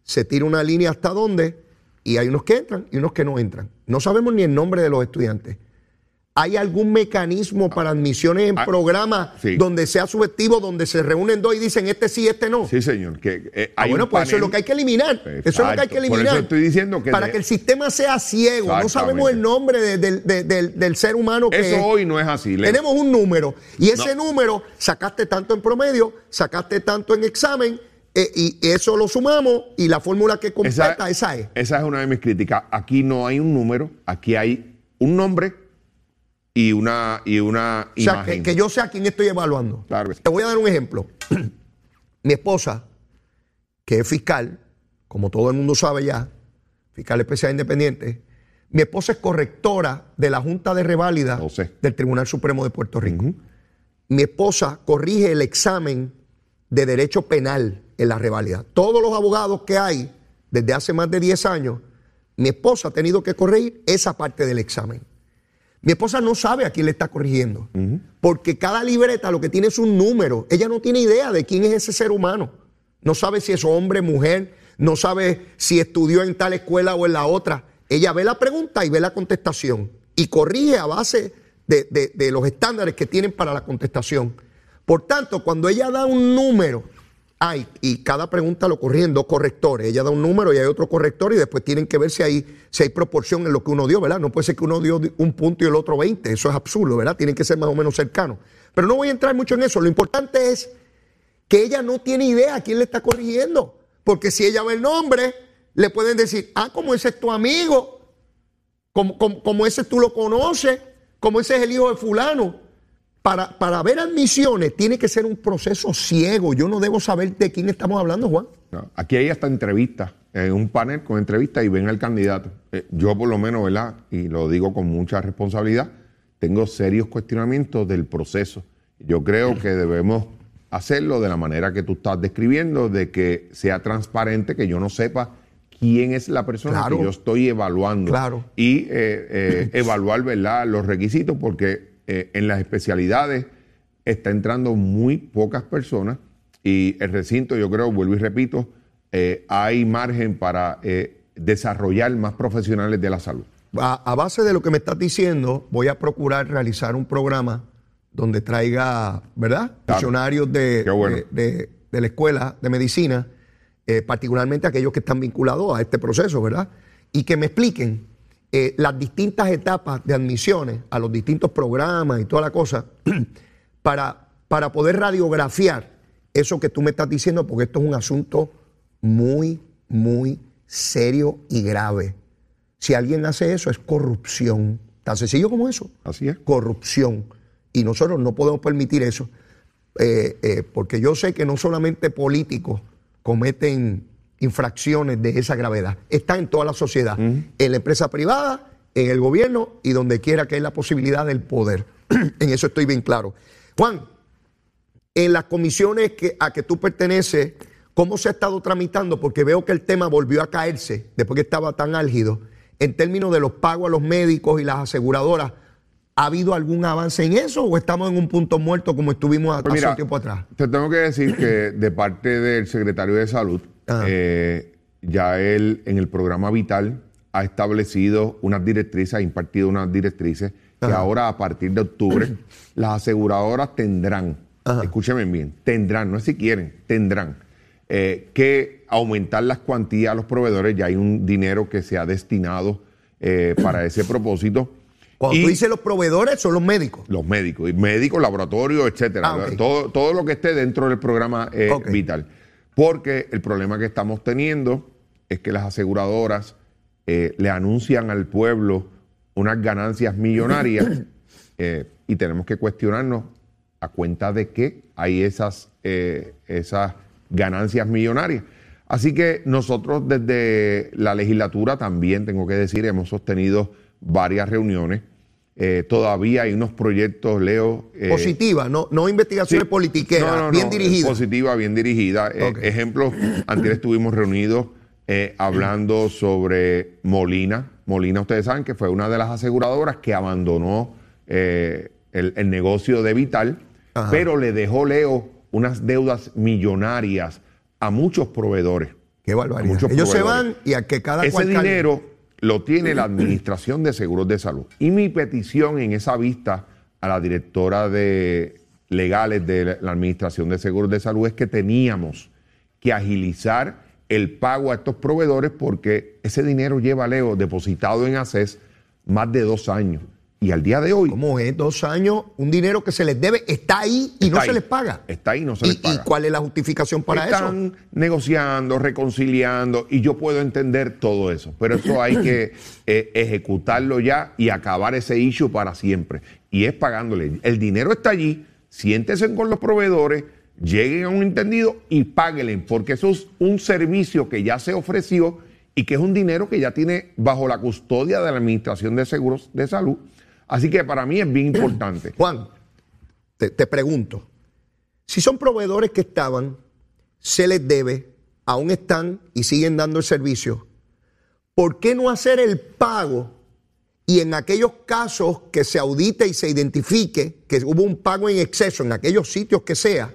se tira una línea hasta dónde, y hay unos que entran y unos que no entran. No sabemos ni el nombre de los estudiantes. ¿Hay algún mecanismo para admisiones en ah, programas donde sea subjetivo, donde se reúnen dos y dicen este sí, este no? Sí, señor. Que, eh, ah, bueno, pues eso es lo que hay que eliminar. Eso es lo que hay que eliminar. Por eso estoy diciendo que. Para que el sistema sea ciego. No sabemos el nombre del ser humano que. Eso hoy no es así. Tenemos un número. Y ese número sacaste tanto en promedio, sacaste tanto en examen. Eh, y eso lo sumamos y la fórmula que completa esa es. Esa es una de mis críticas. Aquí no hay un número, aquí hay un nombre y una, y una o sea, Que, yo sé a quién estoy evaluando. Te voy a dar un ejemplo. Mi esposa, que es fiscal, como todo el mundo sabe ya, fiscal especial independiente, mi esposa es correctora de la Junta de Reválida del Tribunal Supremo de Puerto Rico. Mi esposa corrige el examen de derecho penal en la reválida. Todos los abogados que hay desde hace más de 10 años, mi esposa ha tenido que corregir esa parte del examen. Mi esposa no sabe a quién le está corrigiendo, porque cada libreta lo que tiene es un número. Ella no tiene idea de quién es ese ser humano. No sabe si es hombre, mujer, no sabe si estudió en tal escuela o en la otra. Ella ve la pregunta y ve la contestación y corrige a base de, de los estándares que tienen para la contestación. Por tanto, cuando ella da un número, hay, y cada pregunta lo corrigen dos correctores. Ella da un número y hay otro corrector y después tienen que ver si hay, si hay proporción en lo que uno dio, ¿verdad? No puede ser que uno dio un punto y el otro 20. Eso es absurdo, ¿verdad? Tienen que ser más o menos cercanos. Pero no voy a entrar mucho en eso. Lo importante es que ella no tiene idea a quién le está corrigiendo. Porque si ella ve el nombre, le pueden decir, ah, como ese es tu amigo, como, como, como ese tú lo conoces, como ese es el hijo de fulano para, para ver admisiones tiene que ser un proceso ciego. Yo no debo saber de quién estamos hablando, Juan. aquí hay hasta entrevistas, en un panel con entrevistas y ven al candidato. Eh, yo por lo menos, ¿verdad? Y lo digo con mucha responsabilidad, tengo serios cuestionamientos del proceso. Yo creo que debemos hacerlo de la manera que tú estás describiendo, de que sea transparente, que yo no sepa quién es la persona que yo estoy evaluando. Claro. Y eh, eh, evaluar, ¿verdad?, los requisitos, porque eh, en las especialidades está entrando muy pocas personas y el recinto, yo creo, vuelvo y repito, eh, hay margen para eh, desarrollar más profesionales de la salud. A, base de lo que me estás diciendo, voy a procurar realizar un programa donde traiga, ¿verdad? Funcionarios de, de, la escuela de medicina, particularmente aquellos que están vinculados a este proceso, ¿verdad? Y que me expliquen eh, las distintas etapas de admisiones a los distintos programas y toda la cosa para, para poder radiografiar eso que tú me estás diciendo, porque esto es un asunto muy, muy serio y grave. Si alguien hace eso es corrupción. Tan sencillo como eso. Así es. Corrupción. Y nosotros no podemos permitir eso, eh, eh, porque yo sé que no solamente políticos cometen infracciones de esa gravedad. Está en toda la sociedad, en la empresa privada, en el gobierno y donde quiera que hay la posibilidad del poder. en eso estoy bien claro. Juan, en las comisiones que, a que tú perteneces, ¿cómo se ha estado tramitando? Porque veo que el tema volvió a caerse después que estaba tan álgido. En términos de los pagos a los médicos y las aseguradoras, ¿Ha habido algún avance en eso o estamos en un punto muerto como estuvimos pues hace un tiempo atrás? Te tengo que decir que de parte del secretario de Salud, eh, ya él en el programa Vital ha establecido unas directrices, ha impartido unas directrices que ahora a partir de octubre las aseguradoras tendrán, escúcheme bien, tendrán, no es si quieren, tendrán eh, que aumentar las cuantías a los proveedores, ya hay un dinero que se ha destinado eh, para ese propósito. Cuando tú dices los proveedores, son los médicos. Los médicos, y médicos, laboratorios, etcétera. Ah, todo, todo lo que esté dentro del programa Vital. Porque el problema que estamos teniendo es que las aseguradoras eh, le anuncian al pueblo unas ganancias millonarias eh, y tenemos que cuestionarnos a cuenta de qué hay esas, eh, esas ganancias millonarias. Así que nosotros desde la legislatura también, tengo que decir, hemos sostenido varias reuniones eh, todavía hay unos proyectos, Leo. Eh, Positiva, no, no investigaciones politiqueras, bien dirigidas. Positiva, bien dirigida. Eh, ejemplo, antes estuvimos reunidos hablando sobre Molina. Molina, ustedes saben que fue una de las aseguradoras que abandonó el, negocio de Vital, pero le dejó, Leo, unas deudas millonarias a muchos proveedores. Qué barbaridad. Ellos se van y a que cada Ese dinero lo tiene la Administración de Seguros de Salud. Y mi petición en esa vista a la directora de legales de la Administración de Seguros de Salud es que teníamos que agilizar el pago a estos proveedores porque ese dinero lleva, Leo, depositado en ACES más de dos años. Y al día de hoy. ¿Cómo es? Dos años, un dinero que se les debe está ahí y no se les paga. Está ahí y no se les paga. ¿Y cuál es la justificación para eso? Están negociando, reconciliando y yo puedo entender todo eso. Pero eso hay que eh, ejecutarlo ya y acabar ese issue para siempre. Y es pagándole. El dinero está allí, siéntese con los proveedores, lleguen a un entendido y páguenle, porque eso es un servicio que ya se ofreció y que es un dinero que ya tiene bajo la custodia de la Administración de Seguros de Salud Así que para mí es bien importante. Juan, te, pregunto, si son proveedores que estaban, se les debe, aún están y siguen dando el servicio, ¿por qué no hacer el pago y en aquellos casos que se audite y se identifique que hubo un pago en exceso en aquellos sitios que sea,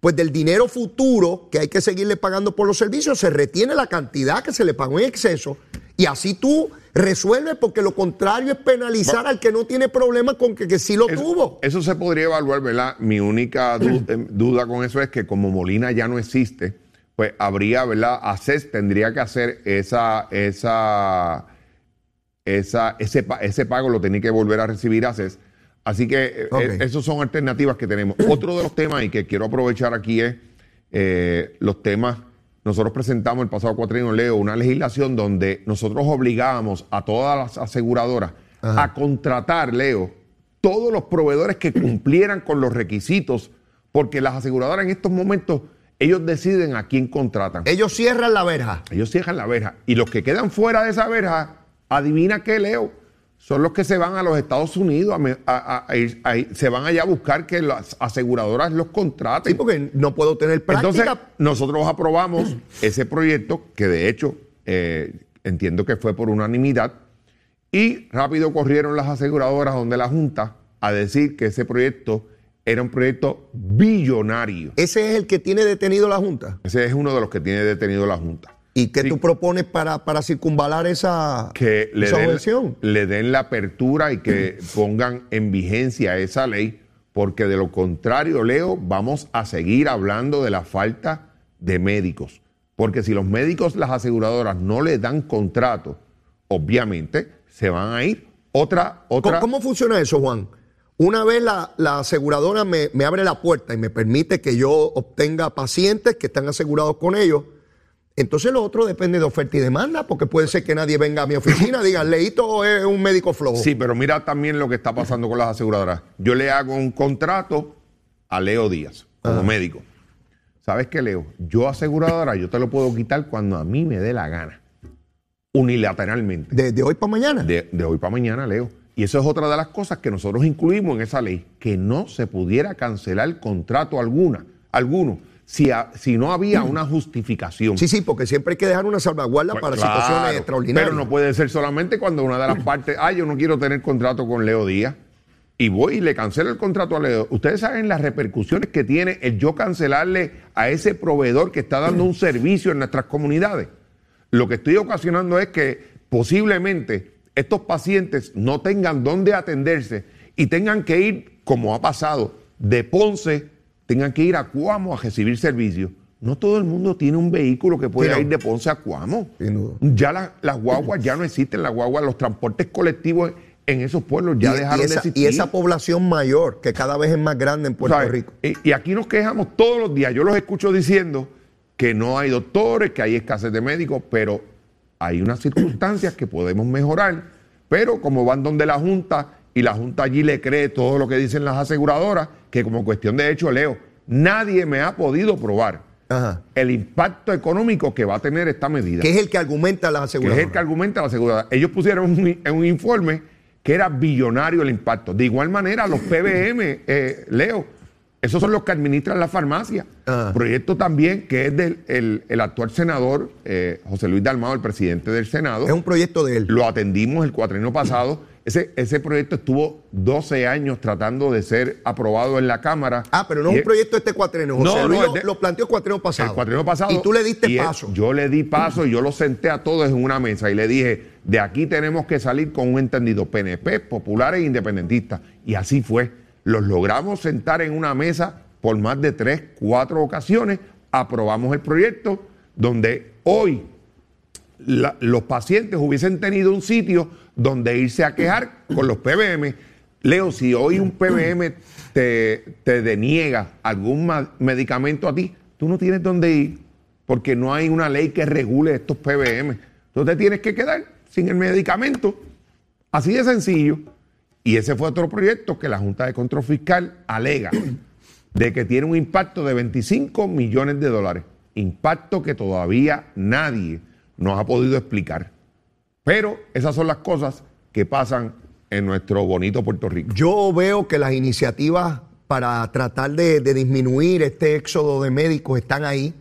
pues del dinero futuro que hay que seguirle pagando por los servicios, se retiene la cantidad que se le pagó en exceso y así tú resuelves porque lo contrario es penalizar al que no tiene problema con que, que sí lo Eso- tuvo. Eso se podría evaluar, ¿verdad? Mi única du- eh, duda con eso es que como Molina ya no existe, pues habría, ¿verdad? ACES tendría que hacer esa, esa, esa, ese, ese pago, lo tenía que volver a recibir ACES. Así que eh, eh, esas son alternativas que tenemos. Otro de los temas y que quiero aprovechar aquí es eh, los temas. Nosotros presentamos el pasado cuatrienio, Leo, una legislación donde nosotros obligábamos a todas las aseguradoras a contratar, Leo, todos los proveedores que cumplieran con los requisitos, porque las aseguradoras en estos momentos, ellos deciden a quién contratan. Ellos cierran la verja. Ellos cierran la verja. Y los que quedan fuera de esa verja, adivina qué, Leo, son los que se van a los Estados Unidos, a se van allá a buscar que las aseguradoras los contraten. Sí, porque no puedo tener práctica. Entonces, nosotros aprobamos ese proyecto, que de hecho eh, entiendo que fue por unanimidad, y rápido corrieron las aseguradoras donde la Junta a decir que ese proyecto era un proyecto billonario. Ese es el que tiene detenido la Junta. Ese es uno de los que tiene detenido la Junta. ¿Y qué Sí. tú propones para, para circunvalar esa, que le esa den, objeción? le den la apertura y que pongan en vigencia esa ley, porque de lo contrario, Leo, vamos a seguir hablando de la falta de médicos. Porque si los médicos, las aseguradoras no le dan contrato, obviamente se van a ir. Otra, otra. ¿Cómo, cómo funciona eso, Juan? Una vez la, la aseguradora me, me abre la puerta y me permite que yo obtenga pacientes que están asegurados con ellos, entonces lo otro depende de oferta y demanda, porque puede ser que nadie venga a mi oficina y diga, Leito es un médico flojo. Sí, pero mira también lo que está pasando con las aseguradoras. Yo le hago un contrato a Leo Díaz como médico. ¿Sabes qué, Leo? Yo aseguradora, yo te lo puedo quitar cuando a mí me dé la gana. Unilateralmente. De, de hoy para mañana. De, de hoy para mañana, Leo. Y eso es otra de las cosas que nosotros incluimos en esa ley, que no se pudiera cancelar contrato alguna, alguno, si, a- si no había una justificación. Sí, sí, porque siempre hay que dejar una salvaguarda Pues para claro, situaciones extraordinarias. Pero no puede ser solamente cuando una de las partes, ah, yo no quiero tener contrato con Leo Díaz. Y voy y le cancelo el contrato a Leo. Ustedes saben las repercusiones que tiene el yo cancelarle a ese proveedor que está dando un servicio en nuestras comunidades. Lo que estoy ocasionando es que posiblemente estos pacientes no tengan dónde atenderse y tengan que ir, como ha pasado, de Ponce, tengan que ir a Cuamo a recibir servicios. No todo el mundo tiene un vehículo que pueda Sí, ir de Ponce a Cuamo. Sin duda. Ya la- las guaguas ya no existen, las guaguas, los transportes colectivos en esos pueblos ya y, dejaron y esa, de existir. y esa población mayor, que cada vez es más grande en Puerto ¿Sabes? Rico. Y, y aquí nos quejamos todos los días. Yo los escucho diciendo que no hay doctores, que hay escasez de médicos, pero hay unas circunstancias que podemos mejorar. Pero como van donde la Junta y la Junta allí le cree todo lo que dicen las aseguradoras, que como cuestión de hecho, Leo, nadie me ha podido probar Ajá. el impacto económico que va a tener esta medida. Que es el que argumenta las que es aseguradoras. el que argumenta la aseguradora. Ellos pusieron un, informe que era billonario el impacto. De igual manera, los PBM, eh, Leo, esos son los que administran la farmacia. Proyecto también que es del el, el actual senador eh, José Luis Dalmado, el presidente del Senado. Es un proyecto de él. Lo atendimos el cuatrienio pasado. Ese, ese proyecto estuvo 12 años tratando de ser aprobado en la Cámara. Ah, pero no es un proyecto este cuatrenio. José No, Luis lo, de- lo planteó el cuatrenio pasado. el cuatrienio pasado. Y tú le diste él- paso. yo le di paso y yo lo senté a todos en una mesa y le dije, de aquí tenemos que salir con un entendido PNP, populares e independentistas. Y así fue. Los logramos sentar en una mesa por más de tres, cuatro ocasiones. Aprobamos el proyecto donde hoy la- los pacientes hubiesen tenido un sitio donde irse a quejar con los PBM. Leo, si hoy un PBM te, te deniega algún medicamento a ti, tú no tienes dónde ir porque no hay una ley que regule estos PBM. Tú te tienes que quedar sin el medicamento. Así de sencillo. Y ese fue otro proyecto que la Junta de Control Fiscal alega de que tiene un impacto de 25 millones de dólares. Impacto que todavía nadie nos ha podido explicar. Pero esas son las cosas que pasan en nuestro bonito Puerto Rico. Yo veo que las iniciativas para tratar de, disminuir este éxodo de médicos están ahí.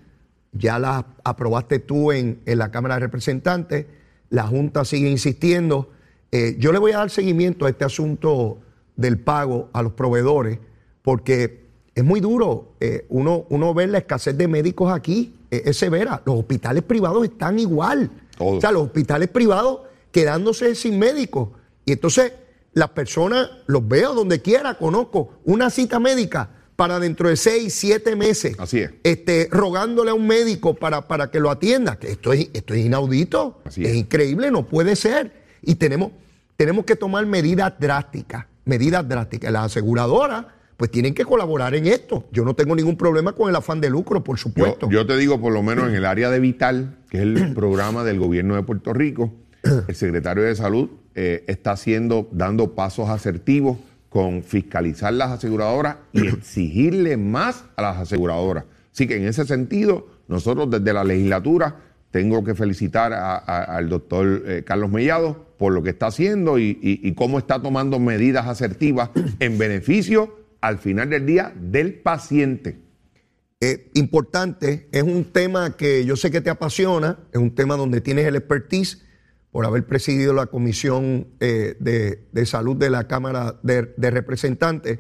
Ya las aprobaste tú en, en la Cámara de Representantes. La Junta sigue insistiendo. Eh, yo le voy a dar seguimiento a este asunto del pago a los proveedores, porque es muy duro eh, uno, uno ver la escasez de médicos aquí, es severa. Los hospitales privados están igual. O sea, los hospitales privados quedándose sin médicos. Y entonces las personas, los veo donde quiera, conozco, una cita médica para dentro de seis, siete meses. Así es. Este, rogándole a un médico para, para que lo atienda. Que esto es, esto es inaudito. Así es es. increíble, no puede ser. Y tenemos, tenemos que tomar medidas drásticas, medidas drásticas. Las aseguradoras, pues tienen que colaborar en esto. Yo no tengo ningún problema con el afán de lucro, por Yo, supuesto. yo te digo, por lo menos en el área de Vital, que es el programa del gobierno de Puerto Rico, el secretario de Salud eh, está haciendo, dando pasos asertivos con fiscalizar las aseguradoras y exigirle más a las aseguradoras. Así que en ese sentido, nosotros desde la legislatura tengo que felicitar a- a- al doctor eh, Carlos Mellado por lo que está haciendo y, y- y cómo está tomando medidas asertivas en beneficio al final del día del paciente. Eh, importante, es un tema que yo sé que te apasiona, es un tema donde tienes el expertise por haber presidido la Comisión eh, de, de Salud de la Cámara de, de Representantes.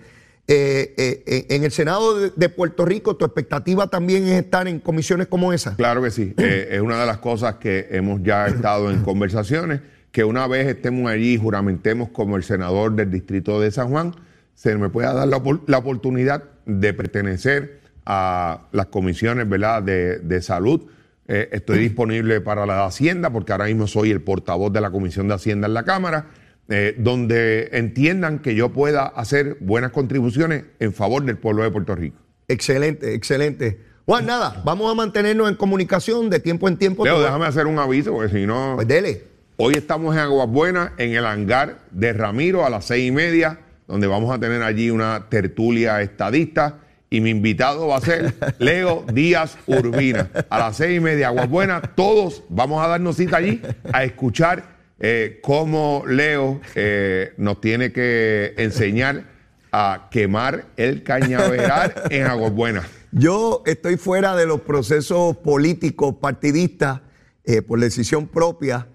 Eh, en el Senado de, de Puerto Rico, tu expectativa también es estar en comisiones como esa. Claro que sí. Es una de las cosas que hemos ya estado en conversaciones, que una vez estemos allí y juramentemos como el senador del distrito de San Juan, se me pueda dar la, la oportunidad de pertenecer a las comisiones ¿verdad? De, de salud. Eh, estoy disponible para la Hacienda, porque ahora mismo soy el portavoz de la Comisión de Hacienda en la Cámara, eh, donde entiendan que yo pueda hacer buenas contribuciones en favor del pueblo de Puerto Rico. Excelente, excelente. Juan, nada, vamos a mantenernos en comunicación de tiempo en tiempo. Leo, déjame hacer un aviso, porque si no... Pues dele. Hoy estamos en Aguas Buenas, en el hangar de Ramiro a las seis y media, donde vamos a tener allí una tertulia estadista. Y mi invitado va a ser Leo Díaz Urbina. A las seis y media, Aguas Buenas, todos vamos a darnos cita allí a escuchar eh, cómo Leo eh, nos tiene que enseñar a quemar el cañaveral en Aguas Buenas. Yo estoy fuera de los procesos políticos partidistas eh, por decisión propia,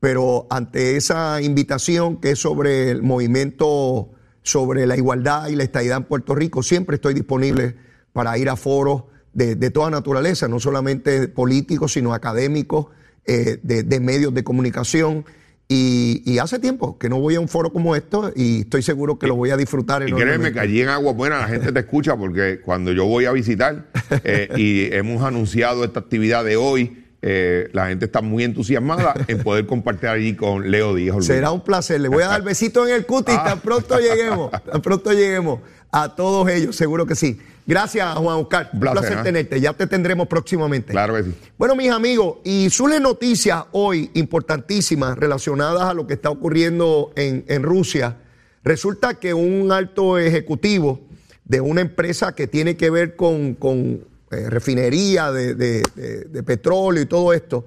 pero ante esa invitación que es sobre el movimiento sobre la igualdad y la estadidad en Puerto Rico, siempre estoy disponible para ir a foros de, de toda naturaleza, no solamente políticos, sino académicos, eh, de, de medios de comunicación. Y, y hace tiempo que no voy a un foro como esto y estoy seguro que lo voy a disfrutar Y créeme que allí en Agua Buena la gente te escucha porque cuando yo voy a visitar eh, y hemos anunciado esta actividad de hoy, eh, la gente está muy entusiasmada en poder compartir allí con Leo Díaz. Será un placer. Le voy a dar besitos en el cutis tan pronto lleguemos. Tan pronto lleguemos a todos ellos, seguro que sí. Gracias, Juan Oscar. Un Un placer, ¿eh? tenerte. Ya te tendremos próximamente. Claro que sí. Bueno, mis amigos, y surgen noticias hoy importantísimas relacionadas a lo que está ocurriendo en, en Rusia. Resulta que un alto ejecutivo de una empresa que tiene que ver con, con, eh, refinería de, de- petróleo y todo esto,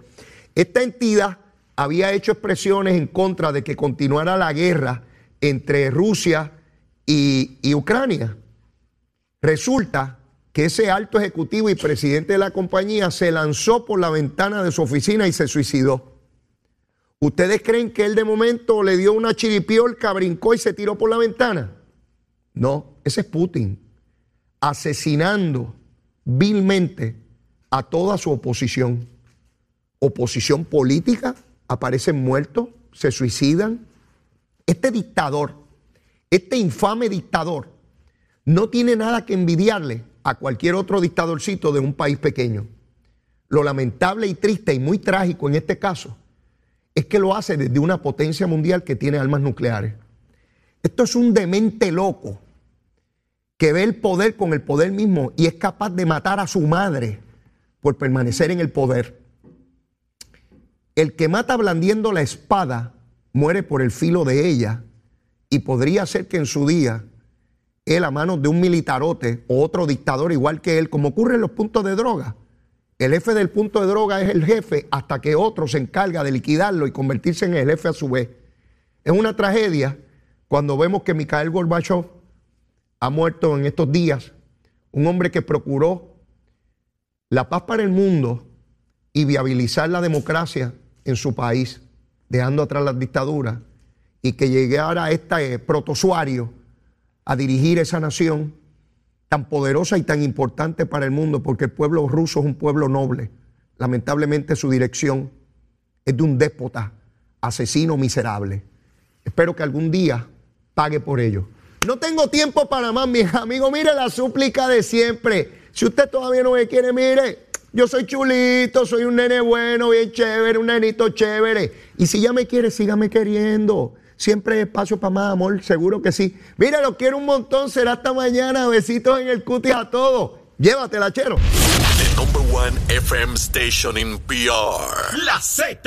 esta entidad había hecho expresiones en contra de que continuara la guerra entre Rusia y, y Ucrania. Resulta que ese alto ejecutivo y presidente de la compañía se lanzó por la ventana de su oficina y se suicidó. ¿Ustedes creen que él de momento le dio una chiripiolca, brincó y se tiró por la ventana? No, ese es Putin, asesinando vilmente a toda su oposición. Oposición política, aparecen muertos, se suicidan. Este dictador, este infame dictador, no tiene nada que envidiarle a cualquier otro dictadorcito de un país pequeño. Lo lamentable y triste y muy trágico en este caso es que lo hace desde una potencia mundial que tiene armas nucleares. Esto es un demente loco que ve el poder con el poder mismo y es capaz de matar a su madre por permanecer en el poder. El que mata blandiendo la espada muere por el filo de ella y podría ser que en su día él a manos de un militarote o otro dictador igual que él, como ocurre en los puntos de droga. El jefe del punto de droga es el jefe hasta que otro se encarga de liquidarlo y convertirse en el jefe a su vez. Es una tragedia cuando vemos que Mikhail Gorbachev ha muerto en estos días, un hombre que procuró la paz para el mundo y viabilizar la democracia en su país, dejando atrás las dictaduras. y que llegara este protosuario a dirigir esa nación tan poderosa y tan importante para el mundo, porque el pueblo ruso es un pueblo noble. Lamentablemente su dirección es de un déspota, asesino miserable. Espero que algún día pague por ello. No tengo tiempo para más, mis amigos. Mire la súplica de siempre. Si usted todavía no me quiere, mire, yo soy chulito, soy un nene bueno, bien chévere, un nenito chévere. Y si ya me quiere, sígame queriendo. Siempre hay espacio para más amor, seguro que sí. Mira, lo quiero un montón, será hasta mañana. Besitos en el cutis a todos. Llévatela, chero. The number one FM station in PR. La Z.